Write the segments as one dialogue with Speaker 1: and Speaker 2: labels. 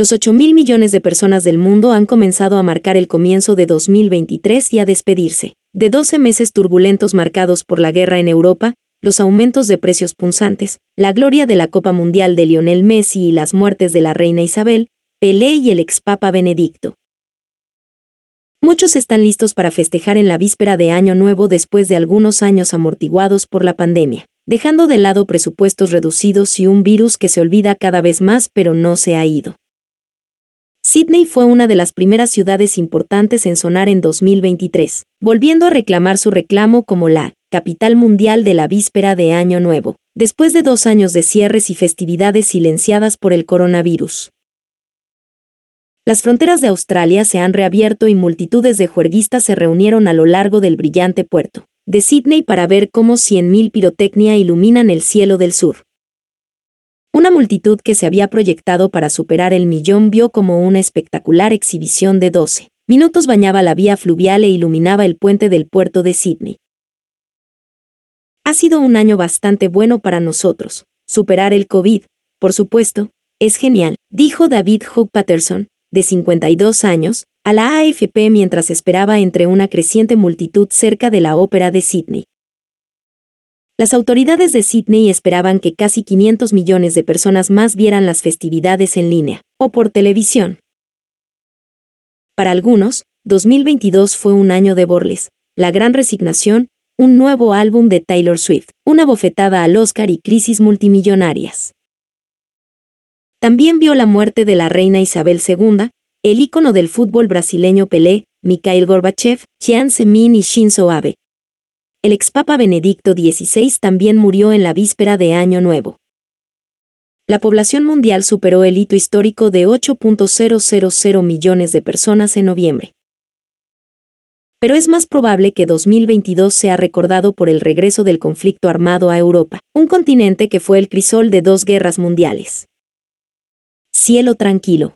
Speaker 1: Los 8 mil millones de personas del mundo han comenzado a marcar el comienzo de 2023 y a despedirse. De 12 meses turbulentos marcados por la guerra en Europa, los aumentos de precios punzantes, la gloria de la Copa Mundial de Lionel Messi y las muertes de la reina Isabel, Pelé y el ex Papa Benedicto. Muchos están listos para festejar en la víspera de Año Nuevo después de algunos años amortiguados por la pandemia, dejando de lado presupuestos reducidos y un virus que se olvida cada vez más pero no se ha ido. Sydney fue una de las primeras ciudades importantes en sonar en 2023, volviendo a reclamar su reclamo como la capital mundial de la víspera de Año Nuevo, después de dos años de cierres y festividades silenciadas por el coronavirus. Las fronteras de Australia se han reabierto y multitudes de juerguistas se reunieron a lo largo del brillante puerto de Sydney para ver cómo 100.000 pirotecnia iluminan el cielo del sur. Una multitud que se había proyectado para superar el millón vio como una espectacular exhibición de 12 minutos bañaba la vía fluvial e iluminaba el puente del puerto de Sydney. Ha sido un año bastante bueno para nosotros. Superar el COVID, por supuesto, es genial, dijo David Hugh Patterson, de 52 años, a la AFP mientras esperaba entre una creciente multitud cerca de la ópera de Sydney. Las autoridades de Sydney esperaban que casi 500 millones de personas más vieran las festividades en línea, o por televisión. Para algunos, 2022 fue un año de borles, la gran resignación, un nuevo álbum de Taylor Swift, una bofetada al Oscar y crisis multimillonarias. También vio la muerte de la reina Isabel II, el ícono del fútbol brasileño Pelé, Mikhail Gorbachev, Jian Zemin y Shinzo Abe, el expapa Benedicto XVI también murió en la víspera de Año Nuevo. La población mundial superó el hito histórico de 8.000 millones de personas en noviembre. Pero es más probable que 2022 sea recordado por el regreso del conflicto armado a Europa, un continente que fue el crisol de dos guerras mundiales. Cielo tranquilo.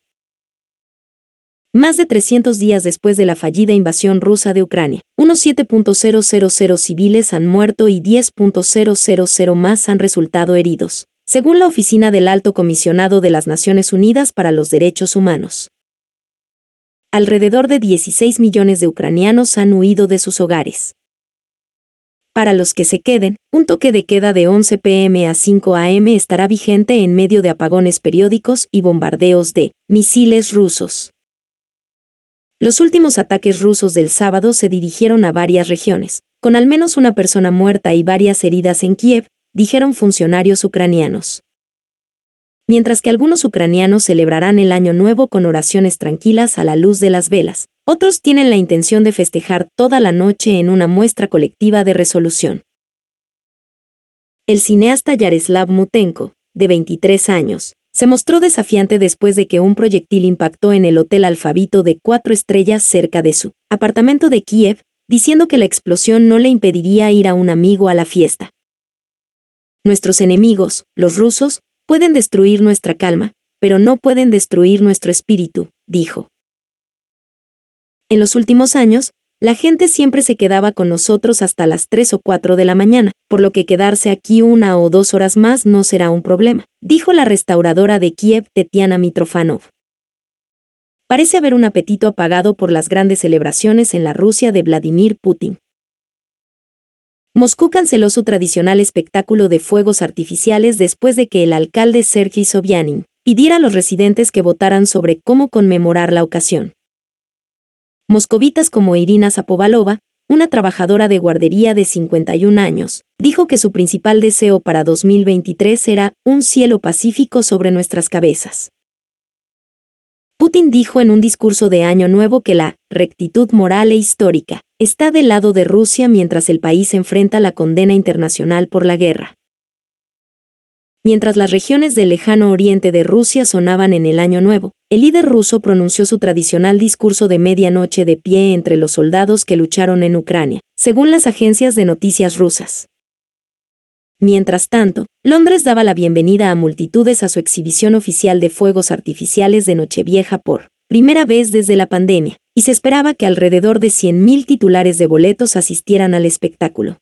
Speaker 1: Más de 300 días después de la fallida invasión rusa de Ucrania, unos 7.000 civiles han muerto y 10.000 más han resultado heridos, según la Oficina del Alto Comisionado de las Naciones Unidas para los Derechos Humanos. Alrededor de 16 millones de ucranianos han huido de sus hogares. Para los que se queden, un toque de queda de 11 pm a 5 am estará vigente en medio de apagones periódicos y bombardeos de misiles rusos. Los últimos ataques rusos del sábado se dirigieron a varias regiones, con al menos una persona muerta y varias heridas en Kiev, dijeron funcionarios ucranianos. Mientras que algunos ucranianos celebrarán el Año Nuevo con oraciones tranquilas a la luz de las velas, otros tienen la intención de festejar toda la noche en una muestra colectiva de resolución. El cineasta Yaroslav Mutenko, de 23 años, se mostró desafiante después de que un proyectil impactó en el Hotel Alfabito de cuatro estrellas cerca de su apartamento de Kiev, diciendo que la explosión no le impediría ir a un amigo a la fiesta. Nuestros enemigos, los rusos, pueden destruir nuestra calma, pero no pueden destruir nuestro espíritu, dijo. En los últimos años, la gente siempre se quedaba con nosotros hasta las 3 o 4 de la mañana, por lo que quedarse aquí una o dos horas más no será un problema, dijo la restauradora de Kiev Tetiana Mitrofanov. Parece haber un apetito apagado por las grandes celebraciones en la Rusia de Vladimir Putin. Moscú canceló su tradicional espectáculo de fuegos artificiales después de que el alcalde Sergei Sobyanin pidiera a los residentes que votaran sobre cómo conmemorar la ocasión. Moscovitas como Irina Zapovalova, una trabajadora de guardería de 51 años, dijo que su principal deseo para 2023 era un cielo pacífico sobre nuestras cabezas. Putin dijo en un discurso de Año Nuevo que la rectitud moral e histórica está del lado de Rusia mientras el país enfrenta la condena internacional por la guerra. Mientras las regiones del lejano oriente de Rusia sonaban en el Año Nuevo, el líder ruso pronunció su tradicional discurso de medianoche de pie entre los soldados que lucharon en Ucrania, según las agencias de noticias rusas. Mientras tanto, Londres daba la bienvenida a multitudes a su exhibición oficial de fuegos artificiales de Nochevieja por primera vez desde la pandemia, y se esperaba que alrededor de 100.000 titulares de boletos asistieran al espectáculo.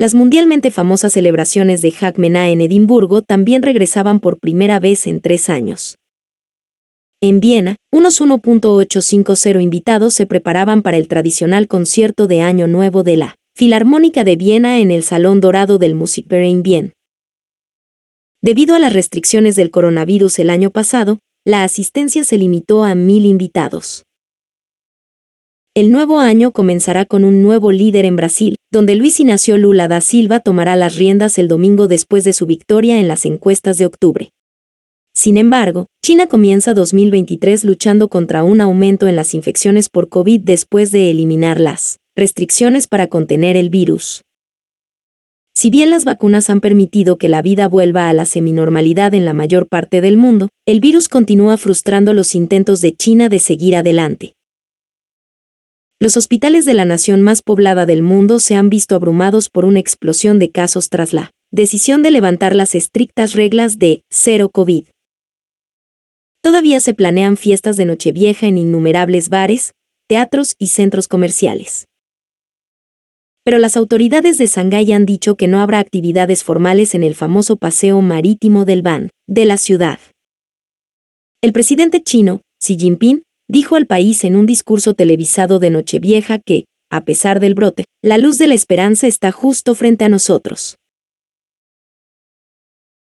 Speaker 1: Las mundialmente famosas celebraciones de Hagmena en Edimburgo también regresaban por primera vez en tres años. En Viena, unos 1.850 invitados se preparaban para el tradicional concierto de Año Nuevo de la Filarmónica de Viena en el Salón Dorado del Musikverein Wien. Debido a las restricciones del coronavirus el año pasado, la asistencia se limitó a mil invitados. El nuevo año comenzará con un nuevo líder en Brasil, donde Luis Ignacio Lula da Silva tomará las riendas el domingo después de su victoria en las encuestas de octubre. Sin embargo, China comienza 2023 luchando contra un aumento en las infecciones por COVID después de eliminar las restricciones para contener el virus. Si bien las vacunas han permitido que la vida vuelva a la seminormalidad en la mayor parte del mundo, el virus continúa frustrando los intentos de China de seguir adelante. Los hospitales de la nación más poblada del mundo se han visto abrumados por una explosión de casos tras la decisión de levantar las estrictas reglas de cero COVID. Todavía se planean fiestas de Nochevieja en innumerables bares, teatros y centros comerciales. Pero las autoridades de Shanghái han dicho que no habrá actividades formales en el famoso paseo marítimo del Ban, de la ciudad. El presidente chino, Xi Jinping, dijo al país en un discurso televisado de Nochevieja que, a pesar del brote, la luz de la esperanza está justo frente a nosotros.